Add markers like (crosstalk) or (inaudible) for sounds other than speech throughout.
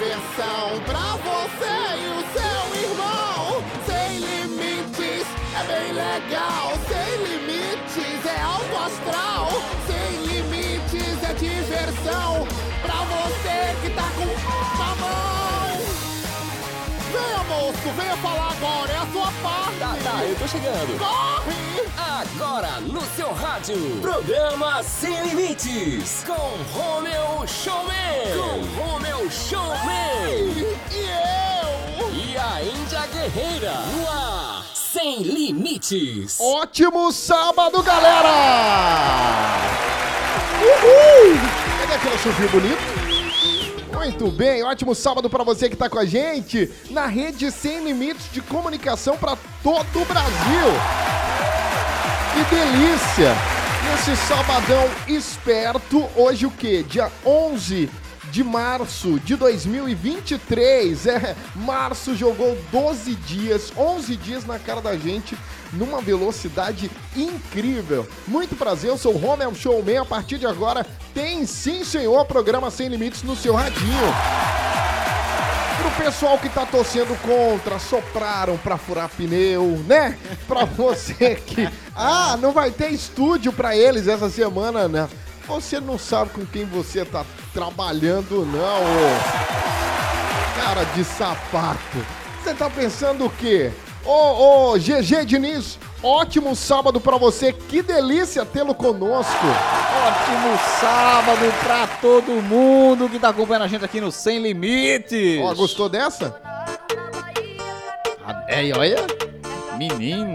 diversão pra você e o seu irmão. Sem limites é bem legal. Sem limites é alto astral. Sem limites é diversão pra você que tá com mamão. Venha, moço, venha falar agora, é a sua parte. Tá, eu tô chegando. Corre! Agora no seu rádio, programa Sem Limites, com Romeu Showman. Com Romeu Showman. E eu? E a Índia Guerreira, no ar, Sem Limites. Ótimo sábado, galera! Uhul! Cadê aquele chuvinho bonito? Muito bem, ótimo sábado para você que tá com a gente na rede Sem Limites de Comunicação para todo o Brasil. Que delícia! Nesse sabadão esperto, hoje o que? Dia 11 de março de 2023. É, março jogou 12 dias, 11 dias na cara da gente, numa velocidade incrível. Muito prazer, eu sou o Romel Showman. A partir de agora, tem sim, senhor, programa Sem Limites no seu radinho. Pro pessoal que tá torcendo contra, sopraram pra furar pneu, né? Pra você que. (laughs) Ah, não vai ter estúdio pra eles essa semana, né? Você não sabe com quem você tá trabalhando, não, ô. Cara de sapato. Você tá pensando o quê? Ô, ô, GG Diniz, ótimo sábado pra você. Que delícia tê-lo conosco. Ótimo sábado pra todo mundo que tá acompanhando a gente aqui no Sem Limites. Ó, gostou dessa? É, olha. Menino,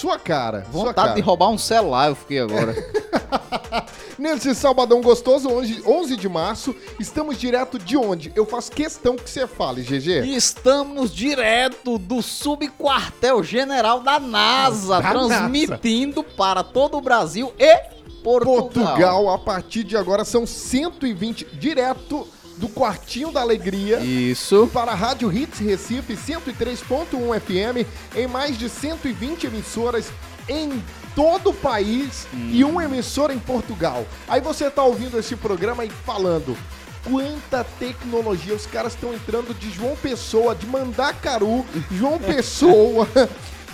Sua cara. sua vontade cara. de roubar um celular eu fiquei agora. (laughs) Nesse sabadão gostoso, 11 11 de março, estamos direto de onde? Eu faço questão que você fale, GG. Estamos direto do subquartel general da NASA, Da transmitindo para todo o Brasil e Portugal. Portugal, a partir de agora, são 120, direto do Quartinho da Alegria. Isso. Para a Rádio Hits Recife 103.1 FM, em mais de 120 emissoras em todo o país e uma emissora em Portugal. Aí você tá ouvindo esse programa e falando. Quanta tecnologia, os caras estão entrando de João Pessoa, de Mandacaru, João (laughs) Pessoa,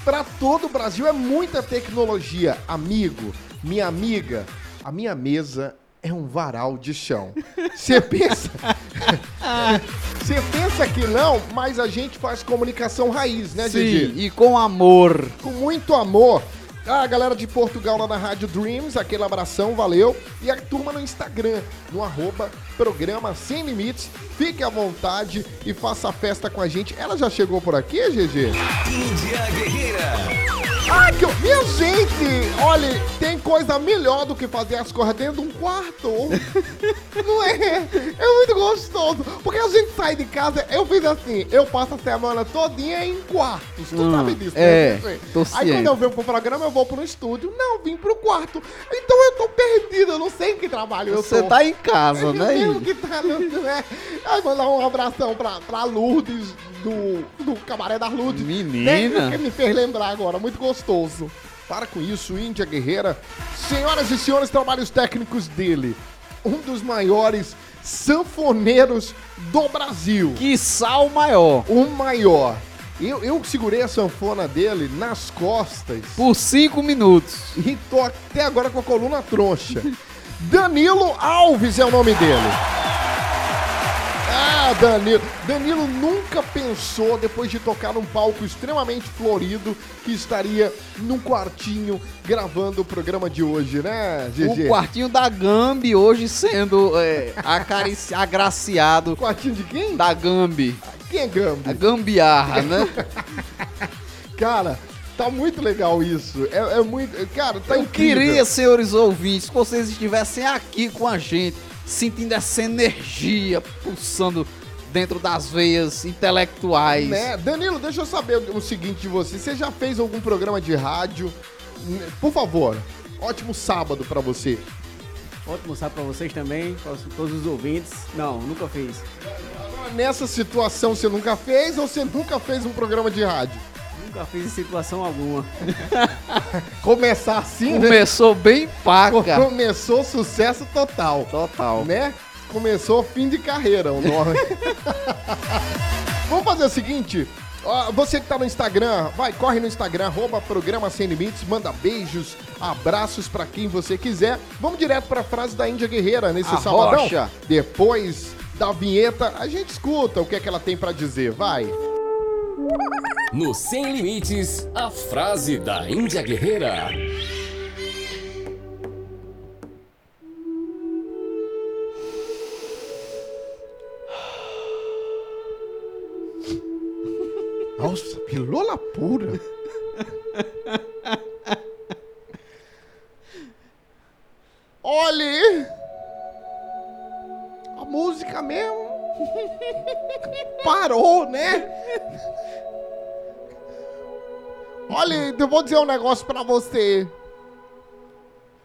para todo o Brasil. É muita tecnologia. Amigo, minha amiga, a minha mesa é um varal de chão. Você (laughs) pensa. Você pensa que não, mas a gente faz comunicação raiz, né, Sim, Gigi? e com amor. Com muito amor. A galera de Portugal lá na Rádio Dreams, aquele abração, valeu. E a turma no Instagram, no arroba programa Sem Limites. Fique à vontade e faça a festa com a gente. Ela já chegou por aqui, GG? Índia Guerreira. Ah, que. Minha gente! Olha, tem coisa melhor do que fazer as coisas dentro de um quarto. (laughs) Não é? É muito gostoso. Porque a gente sai de casa, eu fiz assim, eu passo a semana todinha em quartos. Tu Hum, sabe disso, é, né? Tô Aí ciente. quando eu venho pro programa, eu vou pro estúdio. Não, vim pro quarto. Então eu tô perdido, eu não sei em que trabalho eu Você tô. tá em casa, Eu né? o Índio? que tá, não, não é? Aí mandar um abração pra, pra Lourdes, do, do Cabaré das Lourdes. Menina. Que me fez lembrar agora, muito gostoso. Para com isso, Índia Guerreira. Senhoras e senhores, trabalhos técnicos dele. Um dos maiores sanfoneiros do Brasil. Que sal maior. O maior. Eu, eu segurei a sanfona dele nas costas Por cinco minutos. e tô até agora com a coluna troncha. Danilo Alves é o nome dele. Ah, Danilo. Danilo nunca pensou, depois de tocar num palco extremamente florido, que estaria num quartinho gravando o programa de hoje, né, GG? O quartinho da Gambi hoje sendo é, acarici- agraciado (laughs) Quartinho de quem? da Gambi. Quem é Gambi? A gambiarra, né? (laughs) Cara, tá muito legal isso. É, é muito. Cara, tá Eu incrível. queria, senhores ouvintes, que vocês estivessem aqui com a gente, sentindo essa energia pulsando dentro das veias intelectuais. Né? Danilo, deixa eu saber o seguinte de você. Você já fez algum programa de rádio? Por favor, ótimo sábado pra você. Ótimo sábado pra vocês também, para todos os ouvintes. Não, nunca fiz. Nessa situação você nunca fez ou você nunca fez um programa de rádio? Nunca fiz em situação alguma. (laughs) Começar assim, né? Começou bem paca. (laughs) Começou sucesso total. Total. Né? Começou fim de carreira o nome. (laughs) Vamos fazer o seguinte. Você que tá no Instagram, vai, corre no Instagram, arroba programa Sem Limites, manda beijos, abraços pra quem você quiser. Vamos direto pra frase da Índia Guerreira nesse A sabadão. rocha. Depois da vinheta, a gente escuta o que é que ela tem pra dizer. Vai. No Sem Limites, a frase da Índia Guerreira. (sighs) Nossa, pilola pura. Olhe! Música mesmo parou, né? Olha, eu vou dizer um negócio pra você.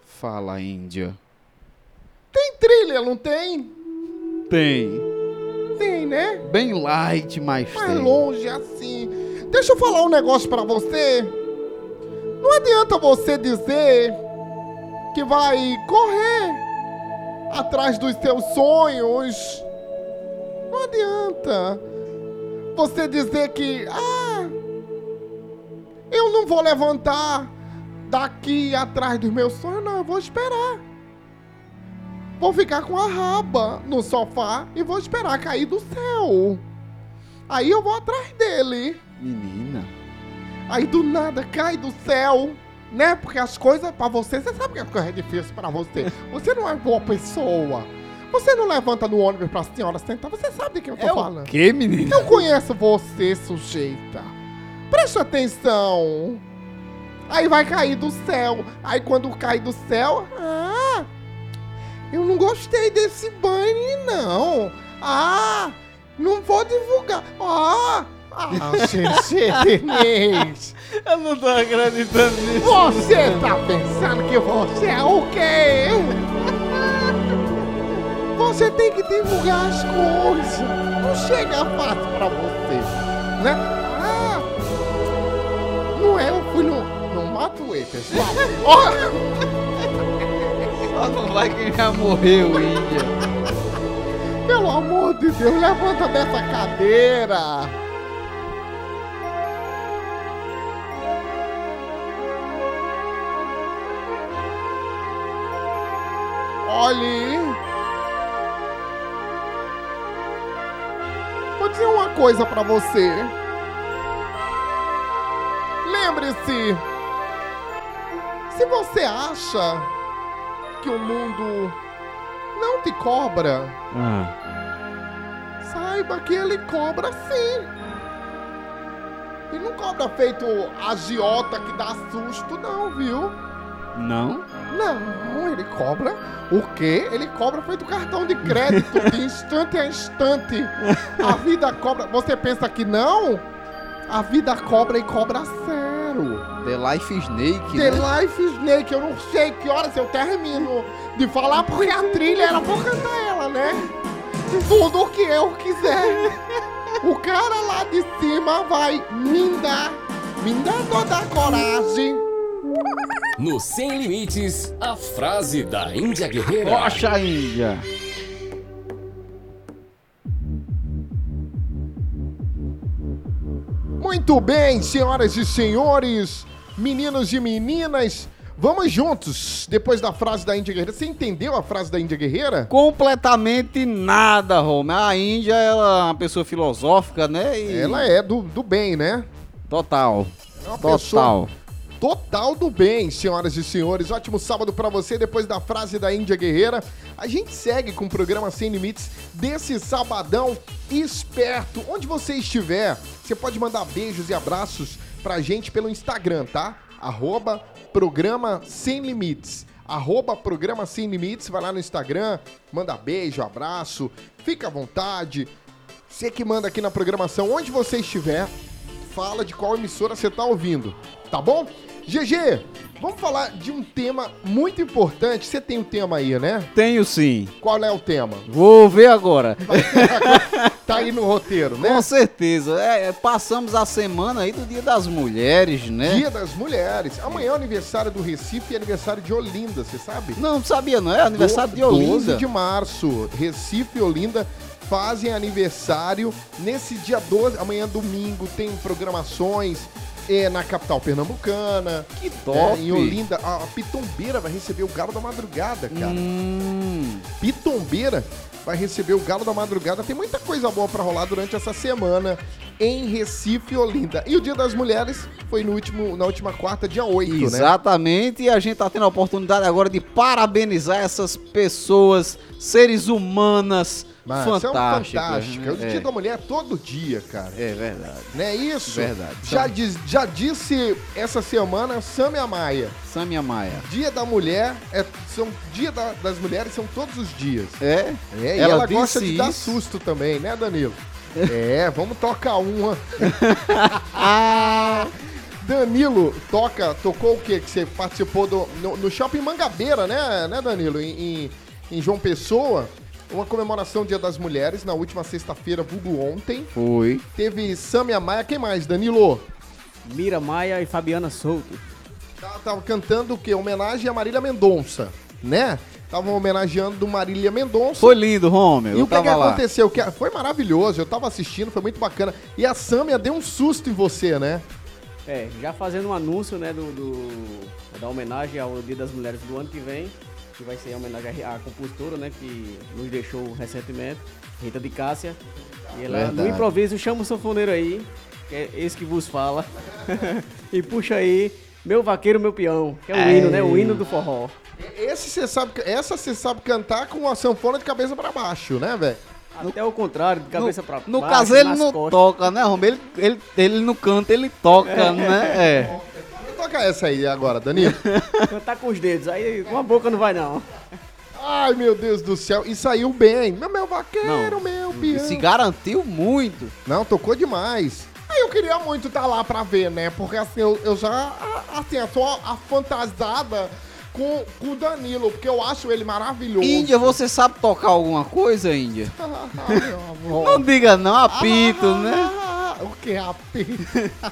Fala, Índia. Tem trilha, não tem? Tem. Tem, né? Bem light, mas mais tem. longe assim. Deixa eu falar um negócio pra você. Não adianta você dizer que vai correr atrás dos seus sonhos. Não adianta você dizer que ah, eu não vou levantar daqui atrás dos meus sonhos, não, eu vou esperar. Vou ficar com a raba no sofá e vou esperar cair do céu. Aí eu vou atrás dele. Menina. Aí do nada cai do céu, né? Porque as coisas pra você, você sabe que as coisas é difícil pra você. Você não é boa pessoa. Você não levanta no ônibus pra senhora sentar. Você sabe de quem eu tô É falando. o que, menina? Eu conheço você, sujeita. Preste atenção. Aí vai cair do céu. Aí quando cai do céu, ah, eu não gostei desse banho, não. Ah, não vou divulgar. Ah, ah, Denise. Eu não tô acreditando nisso. Você tá pensando que você é o quê? Você tem que divulgar as coisas. Não chega fácil pra você, né? Ah, não é, eu fui no, no Matuê, pessoal. (laughs) Só não vai quem já morreu, Índia. pelo amor de Deus, levanta dessa cadeira. Olhe. Vou dizer uma coisa pra você. Lembre-se, se você acha que o mundo não te cobra, saiba que ele cobra sim. E não cobra feito agiota que dá susto, não, viu? Não? Não, ele cobra o quê? Ele cobra feito cartão de crédito de (laughs) instante a instante. A vida cobra. Você pensa que não? A vida cobra e cobra zero. The Life Snake, The né? Life Snake, eu não sei que horas eu termino de falar porque a trilha era pra eu cantar ela, né? Tudo o que eu quiser. O cara lá de cima vai me dar, me dar toda a coragem. No Sem Limites, a frase da Índia Guerreira. Rocha, Índia. Muito bem, senhoras e senhores, meninos e meninas, vamos juntos. Depois da frase da Índia Guerreira, você entendeu a frase da Índia Guerreira? Completamente nada, Rome. A Índia, ela é uma pessoa filosófica, né? E... Ela é do, do bem, né? Total. É uma Total. pessoa total do bem, senhoras e senhores. Ótimo sábado pra você. Depois da frase da Índia Guerreira, a gente segue com o programa Sem Limites desse sabadão esperto. Onde você estiver, você pode mandar beijos e abraços pra gente pelo Instagram, tá? Arroba Programa Sem Limites. Arroba Programa Sem Limites. Vai lá no Instagram, manda beijo, abraço, fica à vontade. Você que manda aqui na programação, onde você estiver, fala de qual emissora você tá ouvindo, tá bom? GG, vamos falar de um tema muito importante. Você tem um tema aí, né? Tenho sim. Qual é o tema? Vou ver agora. (laughs) Tá aí no roteiro, né? Com certeza. É, é, passamos a semana aí do Dia das Mulheres, né? Dia das Mulheres. Amanhã é aniversário do Recife e aniversário de Olinda, você sabe? Não, não sabia, não é? Aniversário de 12 Olinda. de março. Recife e Olinda fazem aniversário nesse dia 12. Amanhã, domingo, tem programações é, na capital pernambucana. Que top. É, em Olinda, a, a Pitombeira vai receber o Galo da Madrugada, cara. Hum, Pitombeira vai receber o Galo da Madrugada. Tem muita coisa boa pra rolar durante essa semana em Recife Olinda. E o Dia das Mulheres foi no último, na última quarta, dia 8, né? exatamente. E a gente tá tendo a oportunidade agora de parabenizar essas pessoas, seres humanas Mas são fantásticas. fantásticas. O É, Dia da Mulher é todo dia, cara. é verdade. Não é isso? Verdade. Já, diz- já disse essa semana Samia Maia. Samia Maia. Dia da Mulher é são Dia da- das Mulheres são todos os dias. É? É, e Ela ela gosta de dar isso? susto também, né, Danilo? É, vamos tocar uma. (laughs) Danilo toca, tocou o que que você participou do no, no Shopping Mangabeira, né, né, Danilo, em, em, em João Pessoa, uma comemoração Dia das Mulheres na última sexta-feira, vulgo ontem. Foi. Teve Samia Maia, quem mais, Danilo? Mira Maia e Fabiana Souto. Tava, tava cantando o quê? Homenagem a Marília Mendonça, né? Estavam homenageando Marília Mendonça. Foi lindo, Romeu. E eu o que, que tava lá. aconteceu? Que foi maravilhoso, eu tava assistindo, foi muito bacana. E a Samia deu um susto em você, né? É, já fazendo um anúncio, né, do, do- da homenagem ao Dia das Mulheres do ano que vem, que vai ser a homenagem à, à compositora, né, que nos deixou recentemente, Rita de Cássia. E ela, Verdade. no improviso, chama o sanfoneiro aí, que é esse que vos fala, (laughs) e puxa aí, meu vaqueiro, meu peão, que é o hino, né, o hino do forró. Esse você sabe, essa você sabe cantar com a sanfona de cabeça pra baixo, né, velho? Até o contrário, de cabeça no, pra No baixo, caso, ele nas não costas. toca, né, Romeu? Ele, ele, ele não canta, ele toca, né? É. Toca essa aí agora, Danilo. (laughs) Cantar com os dedos, aí com a boca não vai não. Ai, meu Deus do céu. E saiu bem. Meu, meu vaqueiro, Não, meu E peão. se garantiu muito. Não, tocou demais. Aí eu queria muito estar lá pra ver, né? Porque assim, eu, eu já, a- assim, eu sou a fantasada com, com o Danilo, porque eu acho ele maravilhoso. Índia, você sabe tocar alguma coisa, Índia? (laughs) Ah, meu amor. Não diga não, apito, Ah, né? O que é apito? (laughs)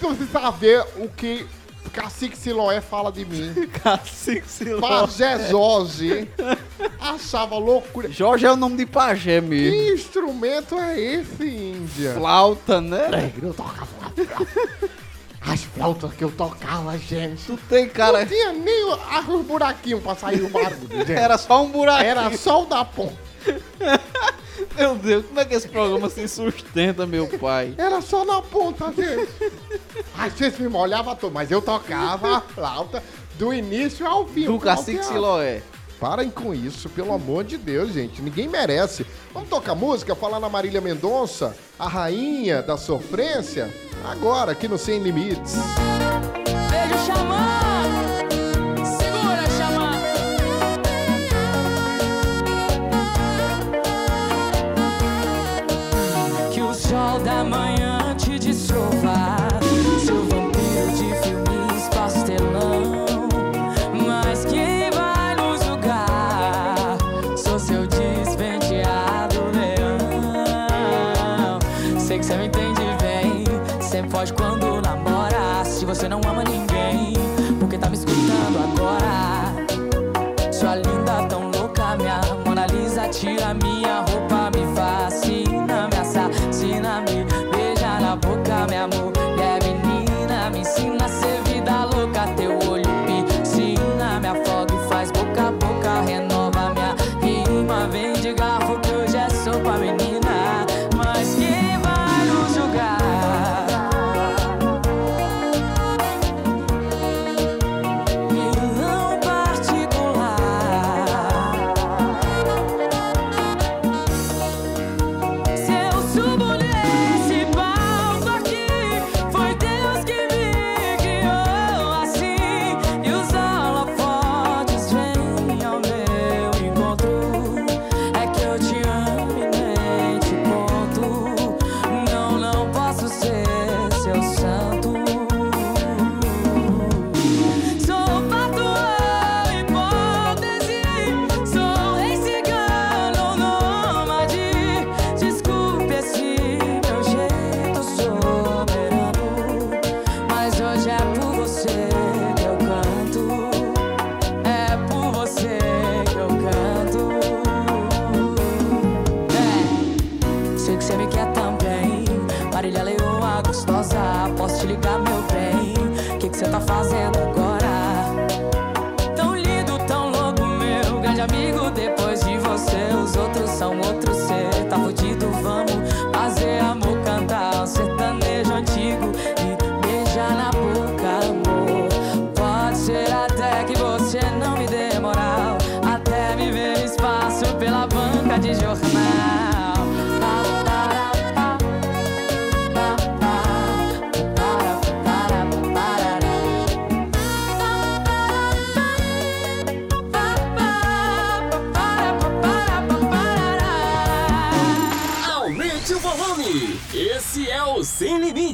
Você saber o que Cacique Siloé fala de mim. (laughs) Cacique Siló. Pajé Jorge achava loucura. Jorge é o nome de pajé Que mesmo. instrumento é esse, Índia? Flauta, né? Eu tocava flauta. As flautas que eu tocava, gente. Tu tem cara. Não tinha nem os buraquinhos pra sair o barulho, (laughs) gente. Era só um buraco. Era só o da ponta. (laughs) Meu Deus, como é que esse programa se sustenta, meu pai? Era só na ponta, gente. Às vezes me molhava todo, mas eu tocava a flauta do início ao fim. Do o Cacique. Siloé. Parem com isso, pelo amor de Deus, gente. Ninguém merece. Vamos tocar música, falar na Marília Mendonça, a rainha da sofrência, agora aqui no Sem Limites. Beijo xamã, sol da manhã te destrova, seu vampiro de filmes pastelão. Mas quem vai nos julgar? Sou seu despenteado leão. Sei que você me entende bem, sempre foge quando namora. Se você não ama ninguém,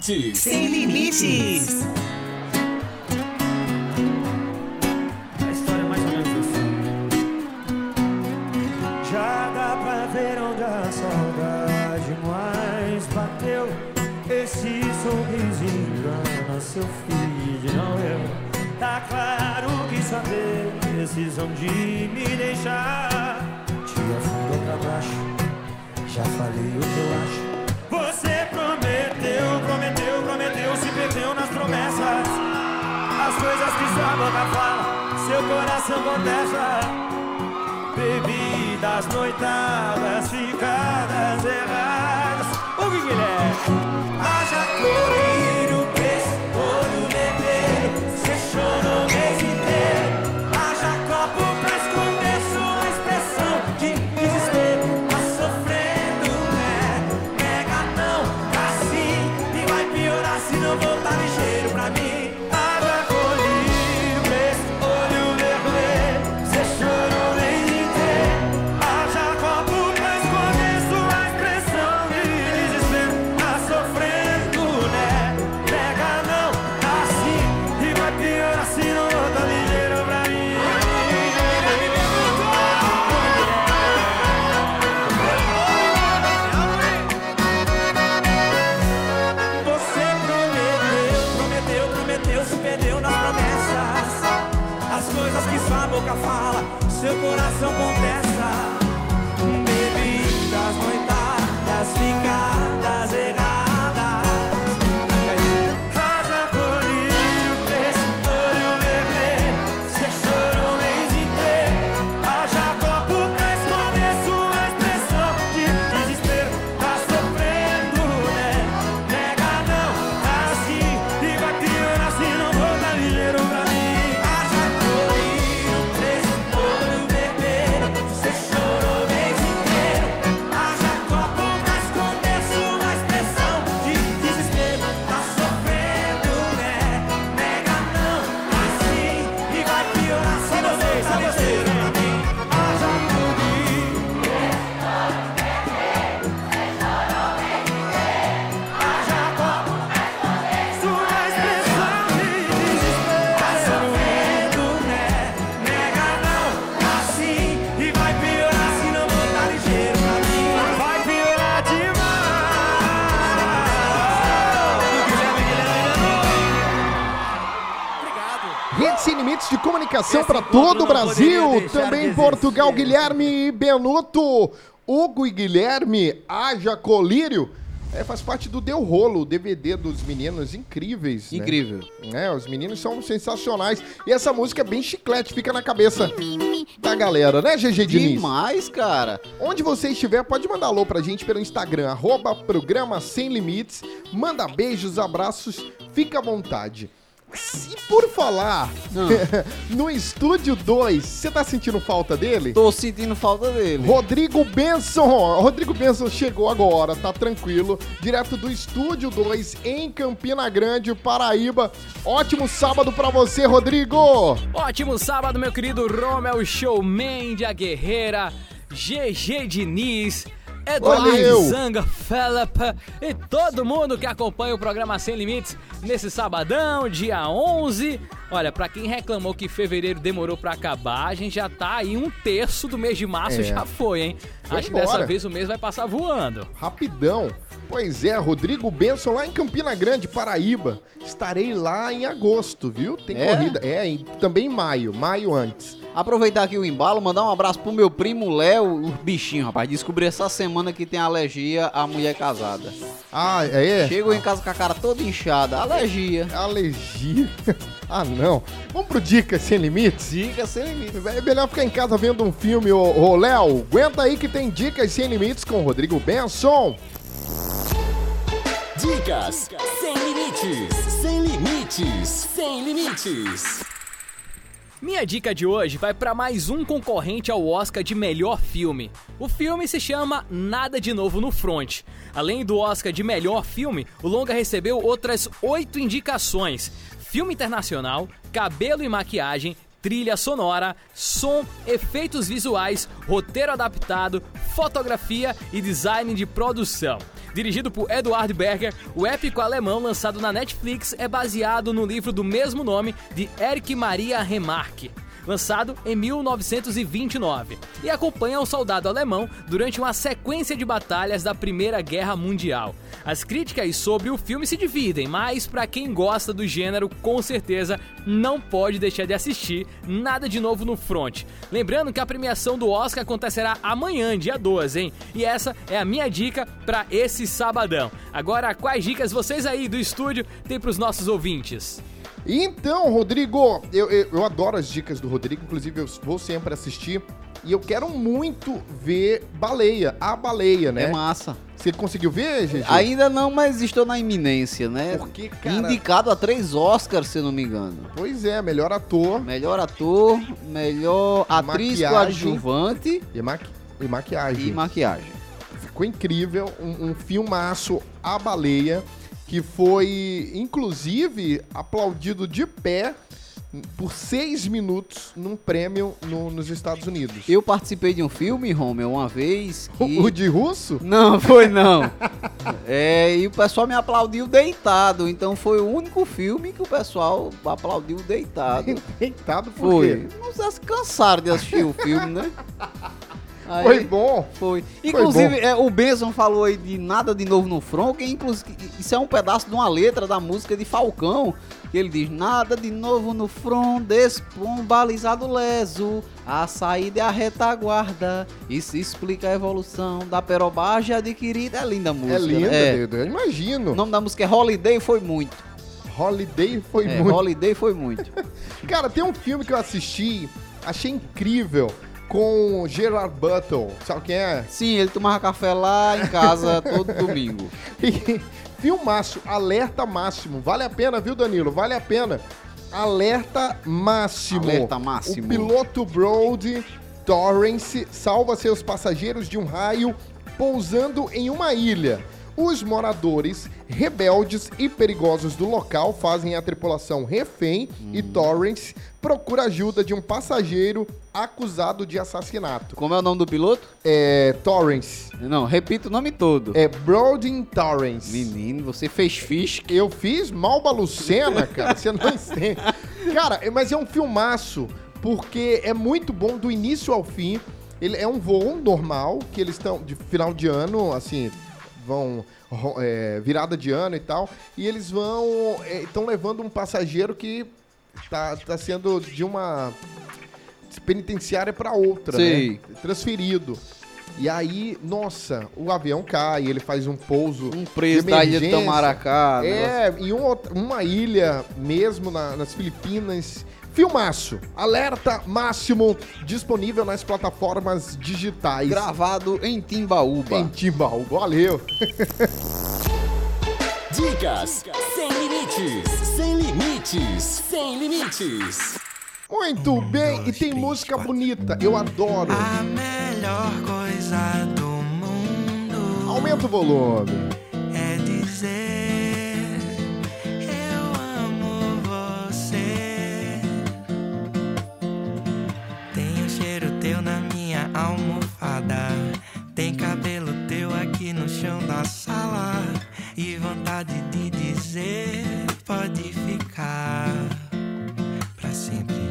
Limites. Sem limites. A história é mais ou menos assim. Já dá pra ver onde a saudade mais bateu. Esse sorrisinho engana seu filho, não eu. Tá claro que sua decisão de me deixar te afundou pra baixo. Já falei o que eu acho. Perdeu nas promessas. As coisas que sua boca fala, seu coração contesta. Bebidas, noitadas, ficadas erradas. O que é? Haja colírio, Esse para todo o Brasil. Também em Portugal, existir. Guilherme Benuto. Hugo e Guilherme, haja colírio. É, faz parte do Deu Rolo, o DVD dos meninos incríveis. né? Incrível. É, os meninos são sensacionais. E essa música é bem chiclete, fica na cabeça da galera, né, GG Diniz? Demais, cara. Onde você estiver, pode mandar alô pra gente pelo Instagram, arroba programa Sem Limites. Manda beijos, abraços, fica à vontade. E por falar (laughs) no Estúdio 2, você tá sentindo falta dele? Tô sentindo falta dele. Rodrigo Benson, Rodrigo Benson chegou agora, tá tranquilo, direto do Estúdio 2 em Campina Grande, Paraíba. Ótimo sábado pra você, Rodrigo! Ótimo sábado, meu querido Romel Showman de a Guerreira, GG Diniz, Eduardo. Zanga, Felipe e todo mundo que acompanha o programa Sem Limites nesse sabadão, dia 11. Olha, pra quem reclamou que fevereiro demorou pra acabar, a gente já tá aí um terço do mês de março É. já foi, hein? Foi Acho que embora. dessa vez o mês vai passar voando. Rapidão. Pois é, Rodrigo Benson lá em Campina Grande, Paraíba. Estarei lá em agosto, viu? Tem É? corrida. É, em- também em maio, maio antes. Aproveitar aqui o embalo, mandar um abraço pro meu primo Léo, o bichinho, rapaz. Descobri essa semana que tem alergia à mulher casada. Ah, é? Chegou em casa com a cara toda inchada. Alergia. Alergia. (laughs) ah, não. Vamos pro Dicas Sem Limites? Dica sem limite. É melhor ficar em casa vendo um filme, ô, ô Léo. Aguenta aí que tem Dicas Sem Limites com o Rodrigo Benson. Dicas sem limites, sem limites, sem limites. Minha dica de hoje vai para mais um concorrente ao Oscar de melhor filme. O filme se chama Nada de Novo no Front. Além do Oscar de melhor filme, o longa recebeu outras oito indicações: filme internacional, cabelo e maquiagem, trilha sonora, som, efeitos visuais, roteiro adaptado, fotografia e design de produção. Dirigido por Eduard Berger, o épico alemão lançado na Netflix é baseado no livro do mesmo nome de Erich Maria Remarque. Lançado em 1929, e acompanha um soldado alemão durante uma sequência de batalhas da Primeira Guerra Mundial. As críticas sobre o filme se dividem, mas para quem gosta do gênero, com certeza não pode deixar de assistir Nada de Novo no Front. Lembrando que a premiação do Oscar acontecerá amanhã, dia 12, hein? E essa é a minha dica para esse sabadão. Agora, quais dicas vocês aí do estúdio têm para os nossos ouvintes? Então, Rodrigo, eu, eu, eu adoro as dicas do Rodrigo, inclusive eu vou sempre assistir. E eu quero muito ver Baleia, a Baleia, né? É massa. Você conseguiu ver, gente? Ainda não, mas estou na iminência, né? Porque, cara... Indicado a três Oscars, se não me engano. Pois é, melhor ator Melhor ator, melhor atriz Maquiagem. coadjuvante e, maqui... e maquiagem. e maquiagem. Ficou incrível, um, um filmaço A Baleia, que foi, inclusive, aplaudido de pé por seis minutos num prêmio no- nos Estados Unidos. Eu participei de um filme, Romeu, uma vez que... O, de russo? Não, foi não. (laughs) É, e o pessoal me aplaudiu deitado, então foi o único filme que o pessoal aplaudiu deitado. (laughs) Deitado por Foi. quê? Não se cansaram de assistir o filme, né? Aí- Foi bom. Foi. Inclusive, bom. é, o Benson falou aí de nada de novo no front, que inclusive isso é um pedaço de uma letra da música de Falcão, que ele diz: Nada de novo no front, despombalizado leso, a saída é a retaguarda, isso explica a evolução da perobagem adquirida. É linda a música. É linda, né? Dedo, eu imagino. O nome da música é Holiday Foi Muito. Holiday foi É, muito. Holiday Foi Muito. (laughs) Cara, tem um filme que eu assisti, achei incrível, com Gerard Butler. Sabe quem é? Sim, ele tomava café lá em casa (laughs) todo domingo. Filmaço, alerta máximo. Vale a pena, viu, Danilo? Vale a pena. Alerta máximo. Alerta máximo. O piloto Brody Torrance salva seus passageiros de um raio pousando em uma ilha. Os moradores rebeldes e perigosos do local fazem a tripulação refém e Hum. Torrance procura ajuda de um passageiro acusado de assassinato. Como é o nome do piloto? É Torrance. Não, repita o nome todo. É Brody Torrance. Menino, você fez fish. Eu fiz Malba Lucena, cara. Você não entende. Cara, mas é um filmaço, porque é muito bom do início ao fim. Ele é um voo normal, que eles estão de final de ano, assim, vão é, virada de ano e tal. E eles vão. estão levando um passageiro que tá, tá sendo de uma penitenciária para outra, Sei. né? Transferido. E aí, nossa, o avião cai, ele faz um pouso. Um preso de da ilha de. Tamaracá. negócio- É, e um uma ilha mesmo na- nas Filipinas. Filmaço, alerta máximo, disponível nas plataformas digitais. Gravado em Timbaúba. Em Timbaúba, valeu. Dicas sem limites, sem limites, sem limites. Muito bem, e tem música bonita, eu adoro. A melhor coisa do mundo Aumenta o volume. é dizer almofada. Tem cabelo teu aqui no chão da sala. E vontade de dizer: pode ficar pra sempre.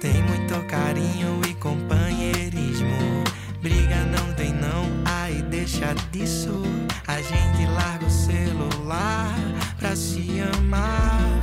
Tem muito carinho e companheirismo. Briga não tem não, ai deixa disso. A gente larga o celular pra se amar.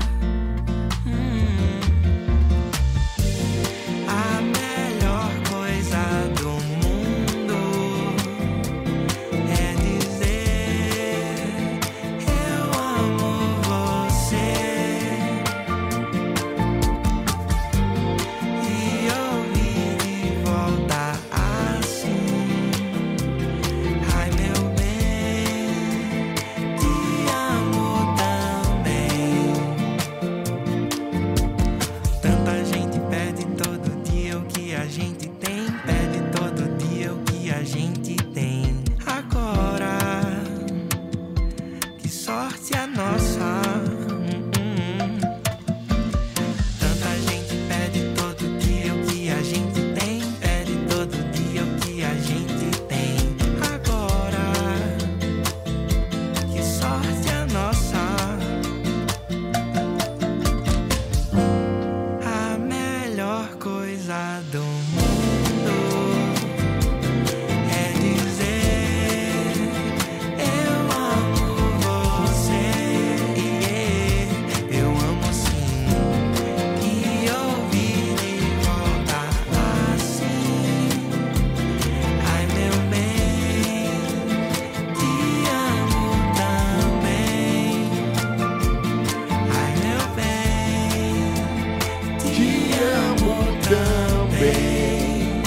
Também.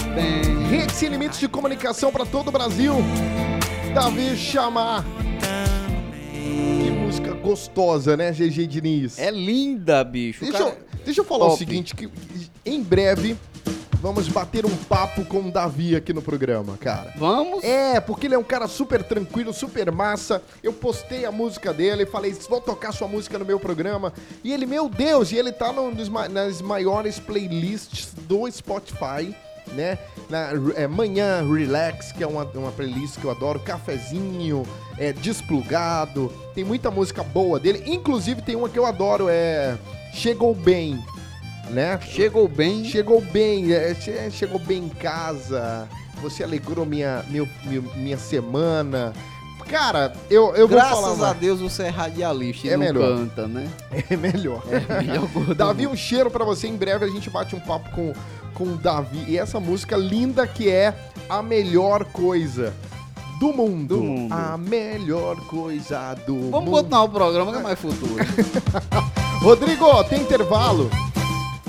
Rede Sem Limites de Comunicação para todo o Brasil. Davi Chamar. Que música gostosa, né, GG Diniz? É linda, bicho. Deixa, Cara, eu, deixa eu falar o top. seguinte, que em breve vamos bater um papo com o Davi aqui no programa, cara. Vamos? É, porque ele é um cara super tranquilo, super massa. Eu postei a música dele, falei, vou tocar sua música no meu programa. E ele, meu Deus, e ele tá dos ma- nas maiores playlists do Spotify, né? Na é, Manhã Relax, que é uma, uma playlist que eu adoro. Cafezinho, é, Desplugado. Tem muita música boa dele. Inclusive tem uma que eu adoro, é Chegou Bem, né? Chegou bem. Chegou bem, é, che- chegou bem em casa. Você alegrou minha, meu, meu- minha semana. Cara, eu, eu vou falar. Graças a Deus você é radialista e É não melhor. canta, né? (laughs) É melhor. melhor gordo. (laughs) Davi, um cheiro pra você. Em breve a gente bate um papo com, com o Davi. E essa música linda que é A Melhor Coisa do Mundo. Do mundo. A melhor coisa do Vamos mundo. continuar o programa que é mais futuro. (laughs) Rodrigo, tem intervalo?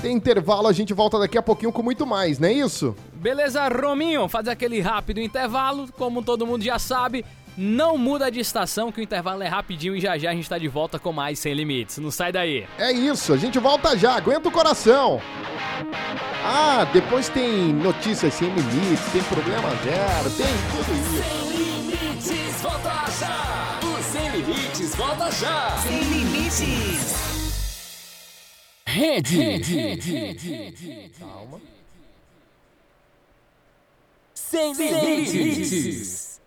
Tem intervalo, a gente volta daqui a pouquinho com muito mais, não é isso? Beleza, Rominho? Fazer aquele rápido intervalo. Como todo mundo já sabe, não muda de estação, que o intervalo é rapidinho e já já a gente tá de volta com mais Sem Limites. Não sai daí. É isso, a gente volta já, aguenta o coração. Ah, depois tem notícias sem limites, tem problema zero, tem tudo isso. Sem limites, volta já! O Sem Limites, volta já! Sem limites. Rede. Calma. Sem limites.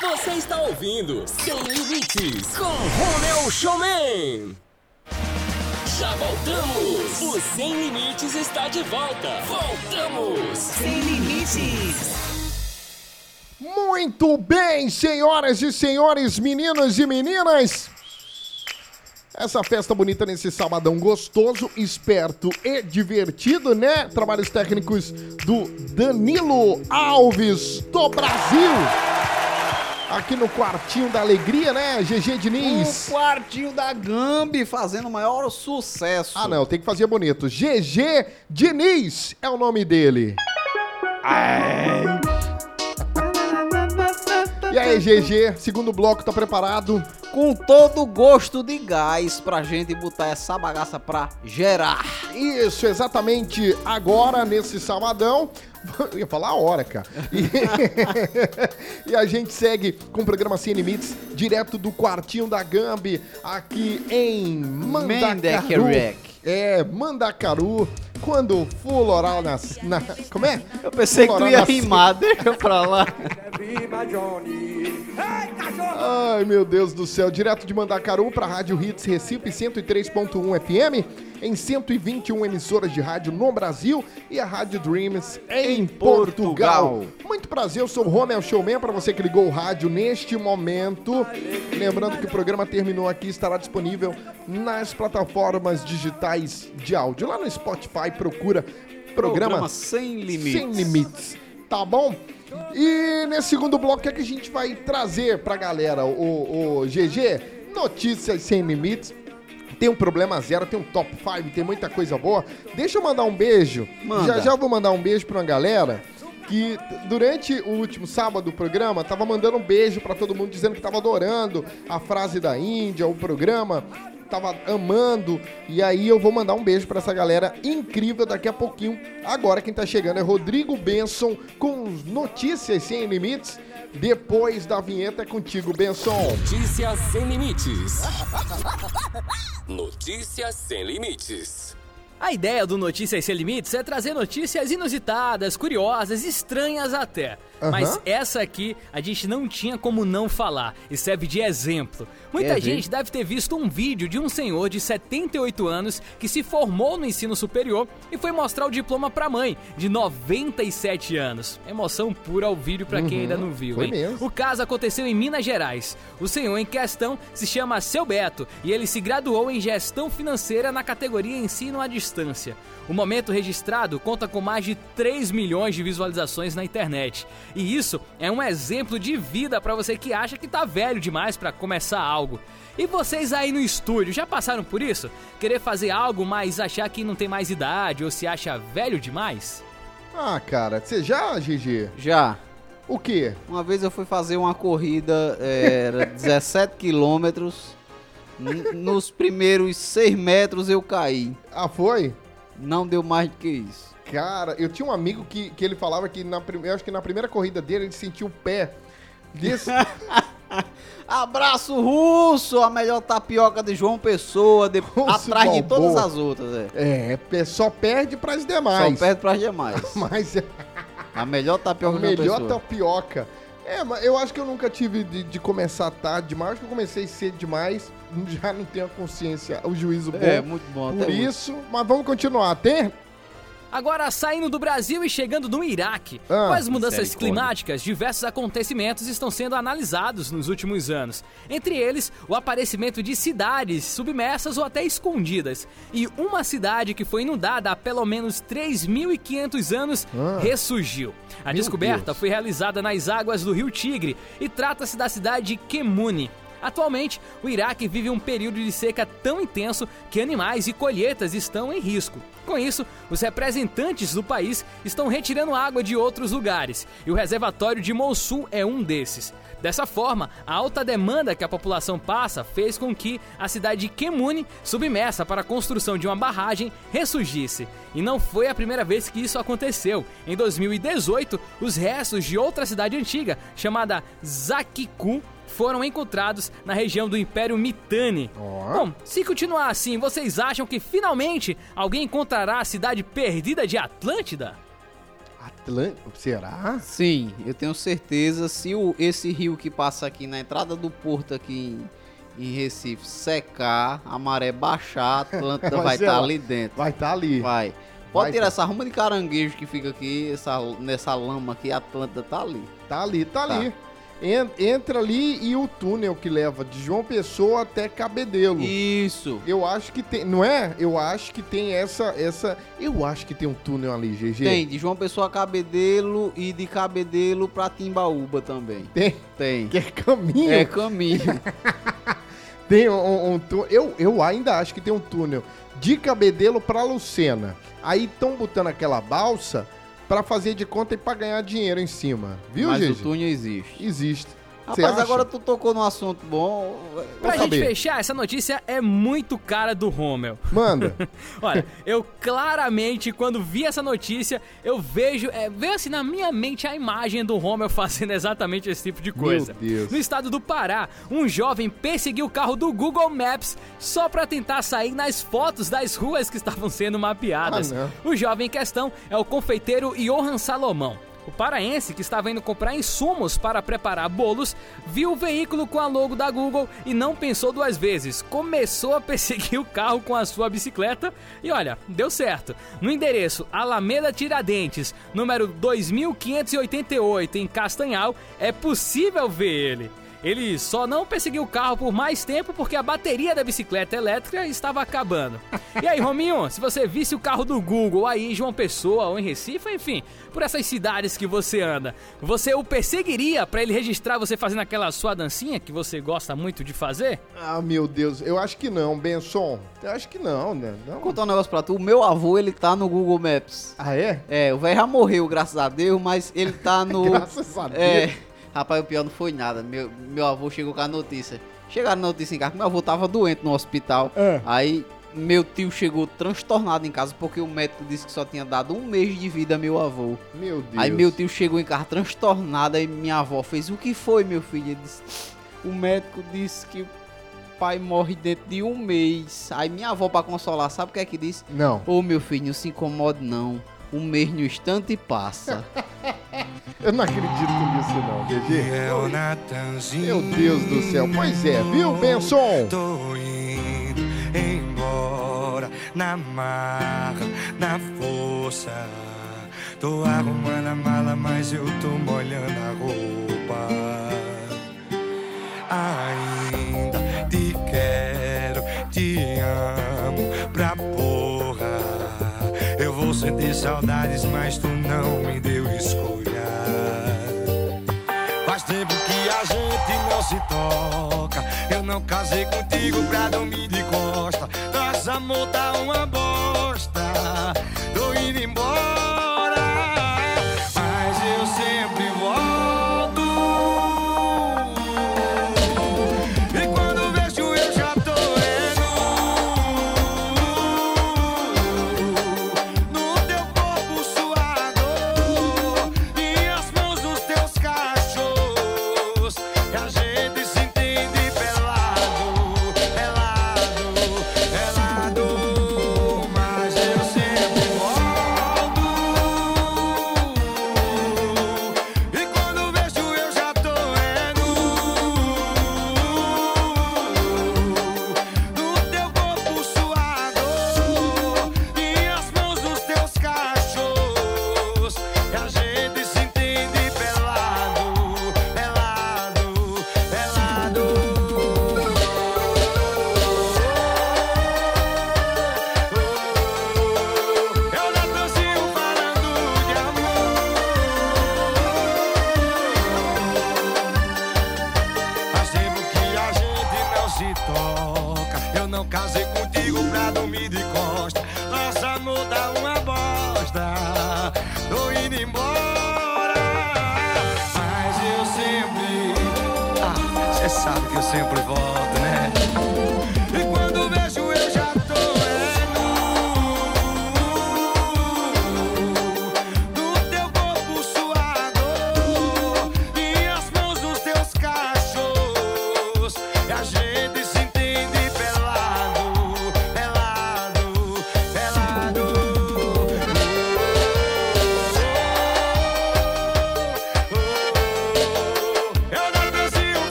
Você está ouvindo Sem Limites com Romeu Showman. Já voltamos. O Sem Limites está de volta. Voltamos. Sem limites. Muito bem, senhoras e senhores, meninos e meninas. Essa festa bonita nesse sabadão gostoso, esperto e divertido, né? Trabalhos técnicos do Danilo Alves do Brasil. Aqui no Quartinho da Alegria, né? GG Diniz. o quartinho da Gambi fazendo o maior sucesso. Ah, não, tem que fazer bonito. GG Diniz é o nome dele. E aí, GG, segundo bloco, tá preparado? Com todo gosto de gás pra gente botar essa bagaça pra gerar. Isso, exatamente agora, nesse sabadão. Eu (laughs) ia falar a hora, cara. E, (laughs) e a gente segue com o programa Sem Limites, direto do quartinho da Gambi, aqui em Mandacaru. Mandacaru. É, Mandacaru, quando full oral na, na... Como é? Eu pensei que tu ia rimar, deixa pra lá. Ai, meu Deus do céu. Direto de Mandacaru para Rádio Hits Recife 103.1 FM, em 121 emissoras de rádio no Brasil e a Rádio Dreams em, Em Portugal. Portugal. Muito prazer, eu sou o Romel Showman, para você que ligou o rádio neste momento. Lembrando que o programa terminou aqui, estará disponível nas plataformas digitais de áudio. Lá no Spotify, procura programa, Programa Sem Limites. sem limites, tá bom? E nesse segundo bloco, o que, é que a gente vai trazer pra galera, o, o GG? Notícias sem limites. Tem um problema zero, tem um top 5, tem muita coisa boa. Deixa eu mandar um beijo. Manda. Já já vou mandar um beijo pra uma galera que durante o último sábado do programa tava mandando um beijo pra todo mundo dizendo que tava adorando a frase da Índia, o programa. Tava amando. E aí eu vou mandar um beijo pra essa galera incrível daqui a pouquinho. Agora quem tá chegando é Rodrigo Benson com Notícias Sem Limites. Depois da vinheta é contigo, Benson. Notícias sem limites. (laughs) Notícias sem limites. A ideia do Notícias Sem Limites é trazer notícias inusitadas, curiosas, estranhas até. Mas essa aqui a gente não tinha como não falar e serve de exemplo. Muita ver? gente deve ter visto um vídeo de um senhor de 78 anos que se formou no ensino superior e foi mostrar o diploma pra mãe, de 97 anos. Emoção pura ao vídeo pra quem ainda não viu, Uhum. foi hein? mesmo. O caso aconteceu em Minas Gerais. O senhor em questão se chama Seu Beto e ele se graduou em gestão financeira na categoria Ensino à Distância. O momento registrado conta com mais de 3 milhões de visualizações na internet. E isso é um exemplo de vida para você que acha que tá velho demais para começar algo. E vocês aí no estúdio já passaram por isso? Querer fazer algo, mas achar que não tem mais idade ou se acha velho demais? Ah, cara, você já, GG? Já. O quê? Uma vez eu fui fazer uma corrida, eh, era (laughs) 17 quilômetros. Nos primeiros 6 metros eu caí. Ah, foi? Não deu mais do que isso. Cara, eu tinha um amigo que, que ele falava que na, eu acho que na primeira corrida dele ele sentiu o pé desse. (laughs) Abraço russo, a melhor tapioca de João Pessoa, de- atrás de todas as outras, é. é, só perde pras demais. Só perde pras demais. (laughs) Mas é A melhor a tapioca de João melhor tapioca. É, mas eu acho que eu nunca tive de, de começar tarde demais. Acho que eu comecei cedo demais. (laughs) Já não tenho a consciência, o juízo bom. É, muito bom. por isso, mas vamos continuar. Tem? Agora, saindo do Brasil e chegando no Iraque, Ah, com as mudanças climáticas, diversos acontecimentos estão sendo analisados nos últimos anos. Entre eles, o aparecimento de cidades submersas ou até escondidas. E uma cidade que foi inundada há pelo menos 3.500 anos Ah. ressurgiu. A descoberta Deus. foi realizada nas águas do rio Tigre e trata-se da cidade de Kemuni. Atualmente, o Iraque vive um período de seca tão intenso que animais e colheitas estão em risco. Com isso, os representantes do país estão retirando água de outros lugares, e o reservatório de Mossul é um desses. Dessa forma, a alta demanda que a população passa fez com que a cidade de Kemuni, submersa para a construção de uma barragem, ressurgisse. E não foi a primeira vez que isso aconteceu. Em 2018, os restos de outra cidade antiga, chamada Zakiku, foram encontrados na região do Império Mitanni. Ó. Bom, se continuar assim, vocês acham que finalmente alguém encontrará a cidade perdida de Atlântida? Atlântico? Será? Sim, eu tenho certeza. Se o, esse rio que passa aqui na entrada do porto aqui em, em Recife secar, a maré baixar, a Atlântida (laughs) Vai estar lá. ali dentro. Vai estar ali. Vai. Pode Vai tirar tá. essa ruma de caranguejo que fica aqui, essa, nessa lama aqui, a Atlântida tá ali. Tá ali, tá, Tá. ali. En- Entra ali e o túnel que leva de João Pessoa até Cabedelo. Isso. Eu acho que tem, não é? Eu acho que tem essa, essa, eu acho que tem um túnel ali, GG. Tem, de João Pessoa a Cabedelo e de Cabedelo pra Timbaúba também. Tem, Tem. que é caminho. É caminho. (laughs) Tem um, um, túnel, eu, eu ainda acho que tem um túnel de Cabedelo pra Lucena. Aí estão botando aquela balsa pra fazer de conta e pra ganhar dinheiro em cima. Viu, Mas o GG? túnel existe. Existe. Rapaz, acha? agora tu tocou num assunto bom. Pra gente saber. fechar, essa notícia é muito cara do Rommel. Manda. (laughs) Olha, eu claramente, quando vi essa notícia, eu vejo, é, veio assim na minha mente a imagem do Rommel fazendo exatamente esse tipo de coisa. Meu Deus. No estado do Pará, um jovem perseguiu o carro do Google Maps só pra tentar sair nas fotos das ruas que estavam sendo mapeadas. Ah, o jovem em questão é o confeiteiro Johan Salomão. O paraense, que estava indo comprar insumos para preparar bolos, viu o veículo com a logo da Google e não pensou duas vezes. Começou a perseguir (laughs) o carro com a sua bicicleta e olha, deu certo. No endereço Alameda Tiradentes, número 2588, em Castanhal, é possível ver ele. Ele só não perseguiu o carro por mais tempo porque a bateria da bicicleta elétrica estava acabando. E aí, Rominho, se você visse o carro do Google aí em João Pessoa ou em Recife, enfim, por essas cidades que você anda, você o perseguiria pra ele registrar você fazendo aquela sua dancinha que você gosta muito de fazer? Ah, meu Deus. Eu acho que não, Benson. Eu acho que não, né? Não. Vou contar um negócio pra tu. O meu avô, ele tá no Google Maps. Ah, é? É, o velho já morreu, graças a Deus, mas ele tá (laughs) no. Graças a Deus. É. Rapaz, o pior não foi nada. Meu, meu avô chegou com a notícia. Chegaram na notícia em casa que meu avô tava doente no hospital. É. Aí meu tio chegou transtornado em casa porque o médico disse que só tinha dado um mês de vida a meu avô. Meu Deus. Aí meu tio chegou em casa transtornado, aí minha avó fez, o que foi, meu filho? Ele disse, o médico disse que o pai morre dentro de um mês. Aí minha avó, pra consolar, sabe o que é que disse? Não. Ô meu filho, não se incomode não. Um mês no instante passa. (laughs) Eu não acredito nisso não, GG. É. Meu Deus do céu. Pois é, viu, Benson? Tô indo embora na marra, na força. Tô arrumando a mala, mas eu tô molhando a roupa. Ainda saudades, mas tu não me deu escolha. Faz tempo que a gente não se toca. Eu não casei contigo pra dormir de costa. Nosso amor tá uma bosta. Sempre volto,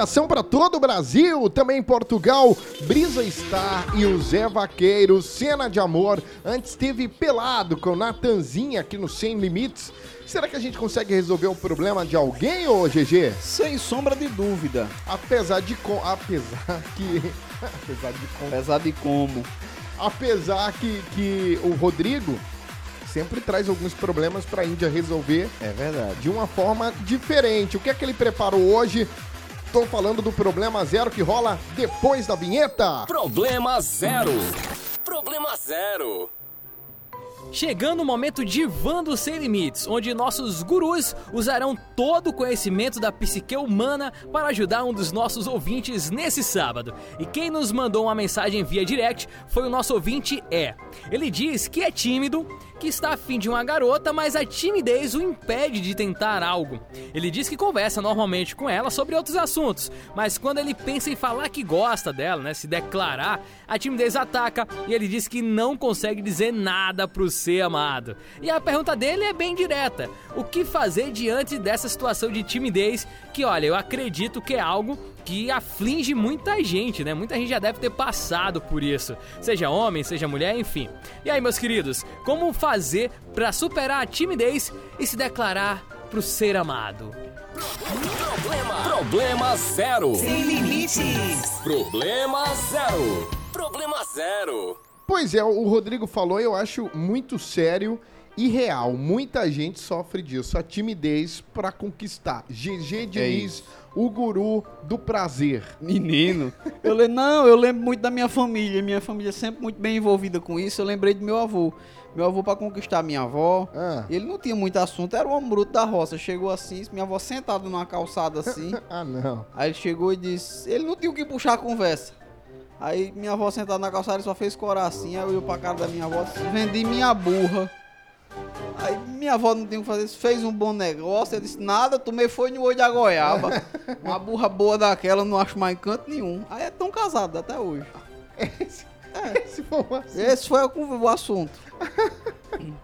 comunicação para todo o Brasil, também Portugal, Brisa Star e o Zé Vaqueiro, Cena de Amor. Antes teve Pelado com Natanzinha aqui no Sem Limites. Será que a gente consegue resolver o problema de alguém, ô GG? Sem sombra de dúvida. Apesar de com, apesar que (laughs) apesar de com, Apesar de como. apesar que, que o Rodrigo sempre traz alguns problemas pra Índia resolver É verdade. de uma forma diferente. O que é que ele preparou hoje? Tô falando do problema zero que rola depois da vinheta. Problema zero. Problema zero. Chegando o momento de Vando Sem Limites, onde nossos gurus usarão todo o conhecimento da psique humana para ajudar um dos nossos ouvintes nesse sábado. E quem nos mandou uma mensagem via direct foi o nosso ouvinte É. Ele diz que é tímido, que está afim de uma garota, mas a timidez o impede de tentar algo. Ele diz que conversa normalmente com ela sobre outros assuntos, mas quando ele pensa em falar que gosta dela, né, se declarar, a timidez ataca e ele diz que não consegue dizer nada pro ser amado. E a pergunta dele é bem direta: o que fazer diante dessa situação de timidez que, olha, eu acredito que é algo que aflige muita gente, né? Muita gente já deve ter passado por isso, seja homem, seja mulher, enfim. E aí, meus queridos, como fazer para superar a timidez e se declarar pro ser amado? Problema. Problema zero. Sem limites. Problema zero. Problema zero. Pois é, o Rodrigo falou, eu acho muito sério e real. Muita gente sofre disso, a timidez pra conquistar. GG Diniz, o guru do prazer. Menino. Eu lembro, não, eu lembro muito da minha família. Minha família é sempre muito bem envolvida com isso. Eu lembrei do meu avô. Meu avô, pra conquistar minha avó, Ah. ele não tinha muito assunto, era o homem bruto da roça. Chegou assim, minha avó sentada numa calçada assim. (laughs) Ah, não. Aí ele chegou e disse. Ele não tinha o que puxar a conversa. Aí minha avó sentada na calçada ele só fez corar assim. Aí eu ia pra cara da minha avó, disse, vendi minha burra. Aí minha avó não tinha o que fazer, fez um bom negócio. Eu disse, nada, tomei foi no olho da goiaba. (laughs) Uma burra boa daquela, não acho mais canto nenhum. Aí é tão casado até hoje. Se for uma- Esse foi o, o assunto. (laughs)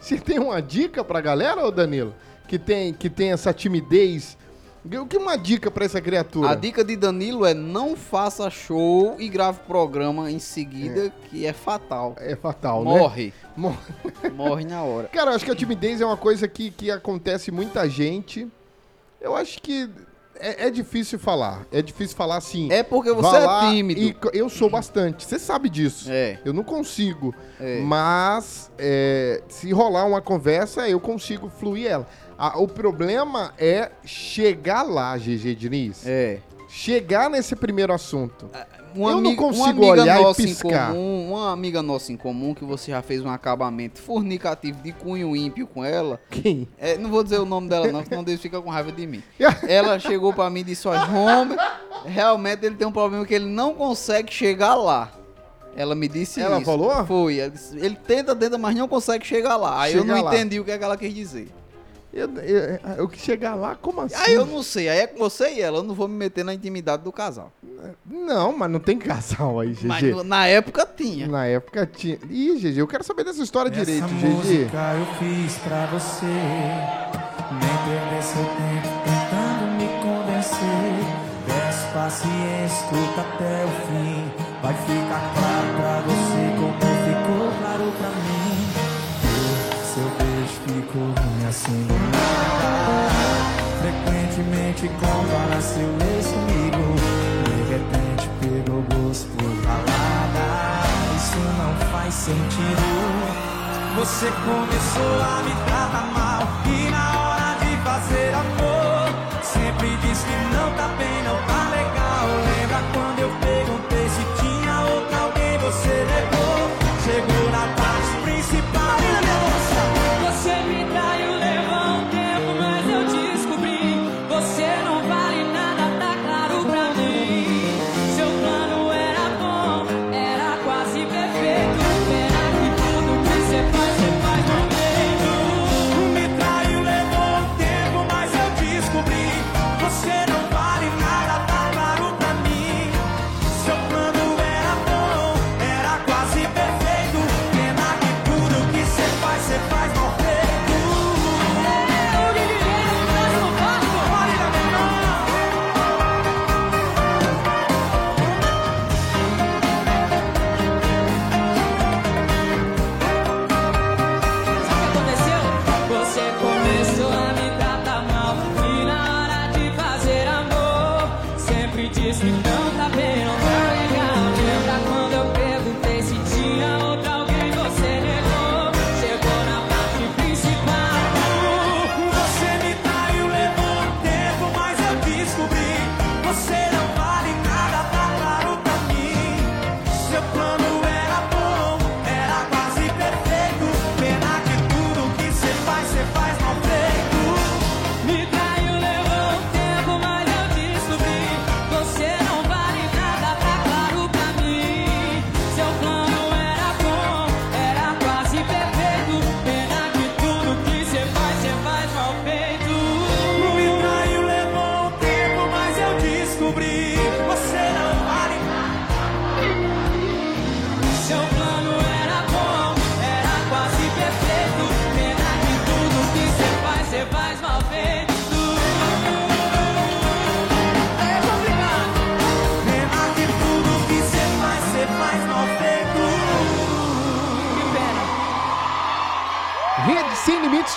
Você tem uma dica pra galera, ô Danilo? Que tem, que tem essa timidez? O que é uma dica pra essa criatura? A dica de Danilo é não faça show e grave programa em seguida, que é fatal. É fatal, né? Morre. Morre. (laughs) Morre na hora. Cara, eu acho que a timidez é uma coisa que, que acontece muita gente. Eu acho que é, é difícil falar. É difícil falar assim. É porque você é tímido. e eu sou bastante. Você sabe disso. É. Eu não consigo. É. Mas é, se rolar uma conversa, eu consigo fluir ela. Ah, o problema é chegar lá, GG Diniz. É. Chegar nesse primeiro assunto. Uma Eu não amiga- consigo olhar e piscar. Comum, uma amiga nossa em comum que você já fez um acabamento fornicativo de cunho ímpio com ela. Quem? É, não vou dizer o nome dela não, senão Deus fica com raiva de mim. (laughs) Ela chegou pra mim e disse, olha, Homer, realmente ele tem um problema que ele não consegue chegar lá. Ela me disse Ela isso. falou? Foi. Ela ele tenta, tenta, mas não consegue chegar lá. Aí eu Chegar não lá. entendi o que, é que ela quis dizer. Eu, eu, eu que chegar lá, como assim? Aí eu não sei, aí é com você e ela, eu não vou me meter na intimidade do casal. Não, mas não tem casal aí, GG. Mas na época tinha. Na época tinha. Ih, GG, eu quero saber dessa história direito, Essa GG. música eu fiz pra você Nem perder seu tempo tentando me convencer Peço paciência, escuta até o fim Vai ficar claro pra você como ficou claro pra mim Seu beijo ficou me acendendo Compara seu ex comigo De repente pegou gosto por balada Isso não faz sentido. Você começou a me tratar mal E na hora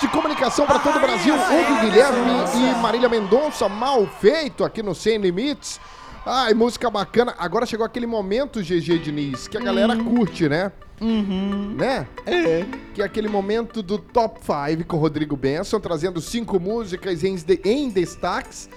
De Comunicação para todo o Brasil. Hugo Guilherme e Marília Mendonça, mal feito aqui no Sem Limites. Ai, música bacana. Agora chegou aquele momento, GG Diniz, que a galera curte, né? Né? É. Que é aquele momento do Top 5 com o Rodrigo Benson, trazendo cinco músicas em, em destaques.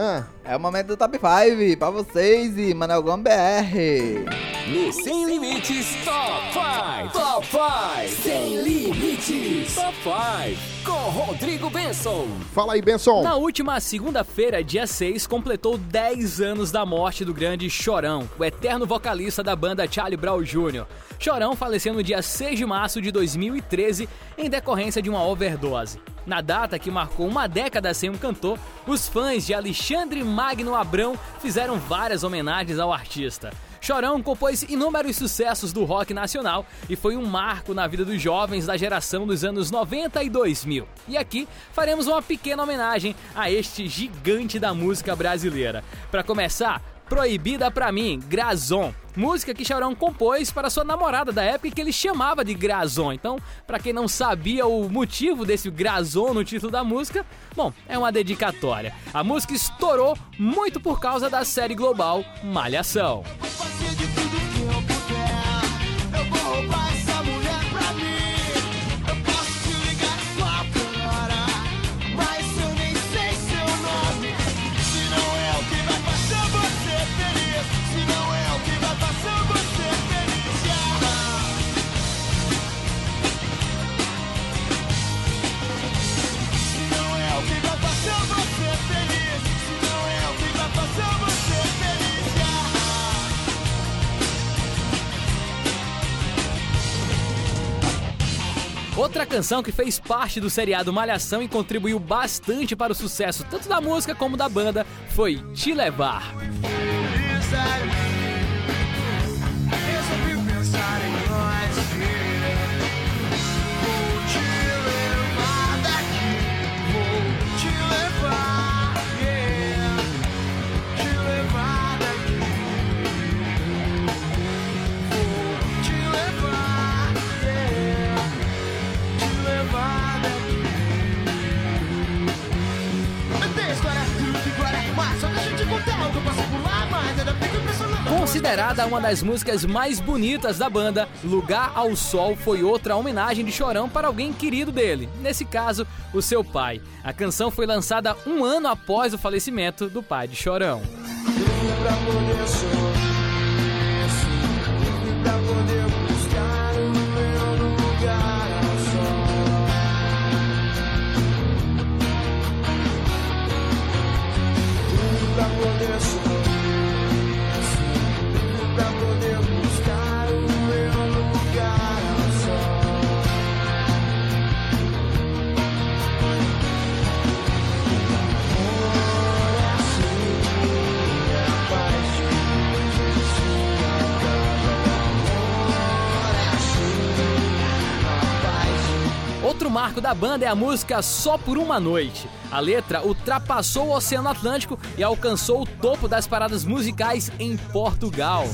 Ah, É o momento do Top 5 pra vocês e Manel Gomes BR. No Sem Limites Top 5. Top 5. Sem Limites Top 5. Com Rodrigo Benson. fala aí, Benson. Na última segunda-feira, dia 6, completou 10 anos da morte do grande Chorão, o eterno vocalista da banda Charlie Brown Jr. Chorão faleceu no dia 6 de março de 2013 em decorrência de uma overdose. Na data que marcou uma década sem um cantor, os fãs de Alexandre Magno Abrão fizeram várias homenagens ao artista. Chorão compôs inúmeros sucessos do rock nacional e foi um marco na vida dos jovens da geração dos anos 90 e 2000. E aqui faremos uma pequena homenagem a este gigante da música brasileira. Para começar, Proibida Pra Mim, Grazon. Música que Chorão compôs para sua namorada da época que ele chamava de Grazon. Então, para quem não sabia o motivo desse Grazon no título da música, bom, é uma dedicatória. A música estourou muito por causa da série global Malhação. Outra canção que fez parte do seriado Malhação e contribuiu bastante para o sucesso tanto da música como da banda foi Te Levar. Considerada uma das músicas mais bonitas da banda, Lugar ao Sol foi outra homenagem de Chorão para alguém querido dele, nesse caso, o seu pai. A canção foi lançada um ano após o falecimento do pai de Chorão. Outro marco da banda é a música Só por uma Noite. A letra ultrapassou o Oceano Atlântico e alcançou o topo das paradas musicais em Portugal.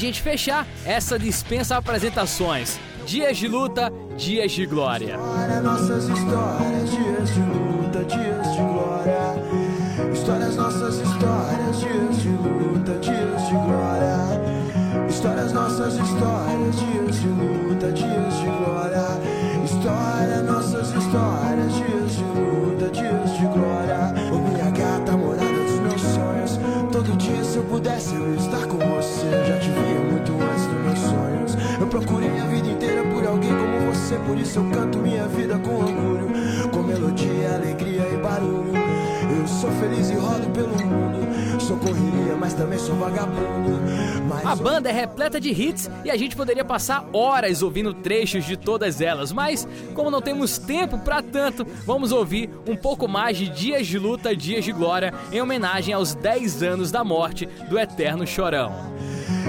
Gente fechar, essa dispensa apresentações. Dias de luta, dias de glória. História, nossas histórias, dias de luta, dias de glória. Histórias, nossas histórias, dias de luta, dias de glória. Histórias, nossas histórias, dias de luta, dias de glória. História, nossas histórias, dias de luta, dias de glória. Ô minha gata, morada dos meus sonhos. Todo dia, se eu pudesse, eu estar você. Por isso eu canto minha vida com orgulho. Com melodia, alegria e barulho. Eu sou feliz e rodo pelo mundo. Sou correria, mas também sou vagabundo. A banda é repleta de hits e a gente poderia passar horas ouvindo trechos de todas elas, mas como não temos tempo pra tanto, vamos ouvir um pouco mais de Dias de Luta, Dias de Glória, em homenagem aos 10 anos da morte do Eterno Chorão.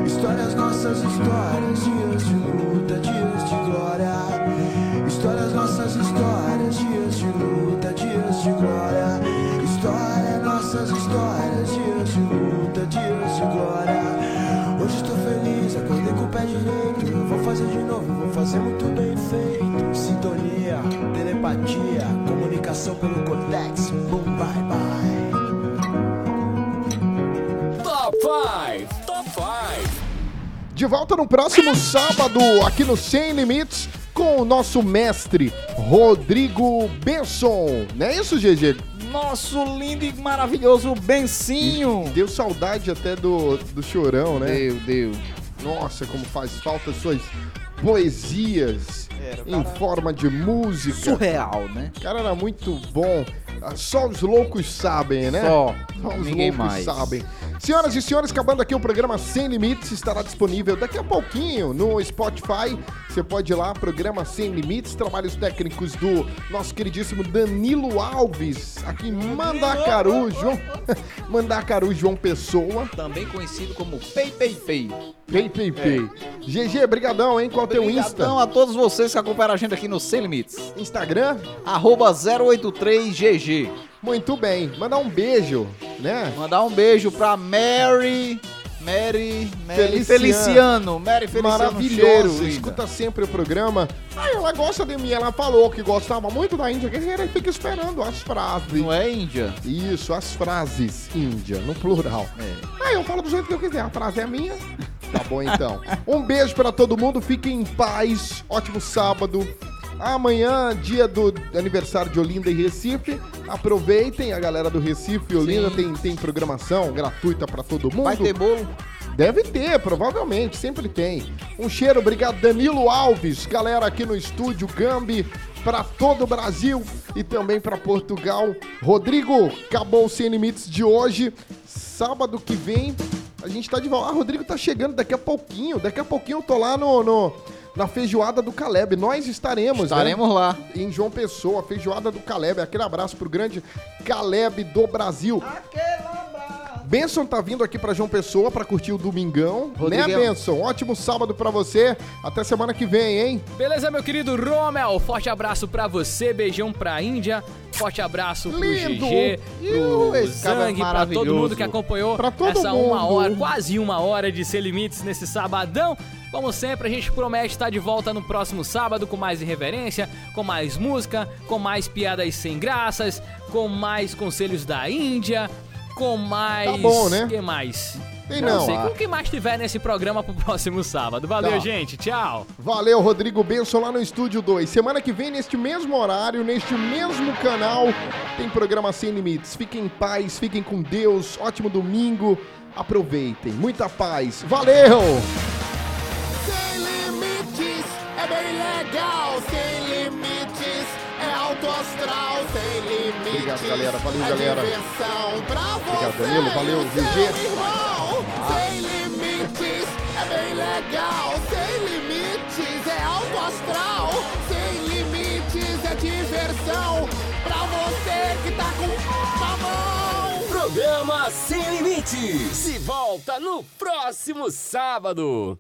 Histórias nossas, histórias, dias de luta, dias de glória. Histórias nossas, histórias, dias de luta, dias de glória. Hoje estou feliz, acordei com o pé direito. Eu vou fazer de novo, vou fazer muito bem feito. Sintonia, telepatia, comunicação pelo cortex. Boom, bye, bye. Top 5. Top 5. De volta no próximo sábado, aqui no Sem Limites, com o nosso mestre Rodrigo Benson. Não é isso, GG? Nosso lindo e maravilhoso Bencinho. Deu saudade até do, do chorão, né? Deu, deu. Nossa, como faz falta suas poesias em forma de música. Surreal, né? O cara era muito bom. Ah, Só os loucos sabem, né? Só. Só os Ninguém loucos mais. sabem. Senhoras e senhores, acabando aqui o programa Sem Limites, estará disponível daqui a pouquinho no Spotify. Você pode ir lá, programa Sem Limites, trabalhos técnicos do nosso queridíssimo Danilo Alves, aqui em Mandacaru, João, (laughs) Mandacaru, João Pessoa. Também conhecido como Pei Pei Pei. Pei, pei, pei. GG, brigadão, hein? Qual é o teu Insta? Obrigadão a todos vocês que acompanham a gente aqui no Sem Limites. Instagram? Arroba 083GG. Muito bem. Mandar um beijo, né? Mandar um beijo pra Mary. Mary. Mary Feliciano. Feliciano. Mary Feliciano. Linda. escuta sempre o programa. Ah, ela gosta de mim, ela falou que gostava muito da Índia Guerreira e fica esperando as frases. Não é Índia? Isso, as frases Índia, no plural. É. Ah, eu falo do jeito que eu quiser, a frase é minha. Tá bom então. Um beijo pra todo mundo, fiquem em paz, ótimo sábado. Amanhã, dia do aniversário de Olinda e Recife. Aproveitem, a galera do Recife e Olinda tem, tem programação gratuita pra todo mundo. Vai ter bolo? Deve ter, provavelmente, sempre tem. Um cheiro, obrigado Danilo Alves, galera aqui no estúdio Gambi, para todo o Brasil e também para Portugal. Rodrigo, acabou o Sem Limites de hoje. Sábado que vem a gente tá de volta. Ah, Rodrigo tá chegando daqui a pouquinho. Daqui a pouquinho eu tô lá no, no- na feijoada do Caleb. Nós estaremos, Estaremos né? lá. Em João Pessoa, feijoada do Caleb. Aquele abraço pro grande Caleb do Brasil. Benson tá vindo aqui pra João Pessoa pra curtir o Domingão. Rodrigão. Né, Benson? Ótimo sábado pra você. Até semana que vem, hein? Beleza, meu querido Romel? Forte abraço pra você, beijão pra Índia. Forte abraço pro Lindo. GG, pro esse é Zang, pra todo mundo que acompanhou Pra todo essa uma mundo. hora, quase uma hora de Sem Limites nesse sabadão. Como sempre, a gente promete estar de volta no próximo sábado com mais irreverência, com mais música, com mais piadas sem graças, com mais conselhos da Índia, com mais... Tá bom, né? que mais? Tem não. sei, com o que mais tiver nesse programa pro próximo sábado. Valeu, Tá. gente. Tchau. Valeu, Rodrigo Benson lá no Estúdio 2. Semana que vem, neste mesmo horário, neste mesmo canal, tem programa Sem Limites. Fiquem em paz, fiquem com Deus. Ótimo domingo. Aproveitem. Muita paz. Valeu! Sem limites é alto astral, sem limites. Obrigado, galera. Valeu, é galera. diversão pra você. Obrigado, Danilo. Valeu, GG. irmão. Sem limites é bem legal, sem limites é alto astral, sem limites é diversão pra você que tá com mamão. Programa Sem Limites. Se volta no próximo sábado.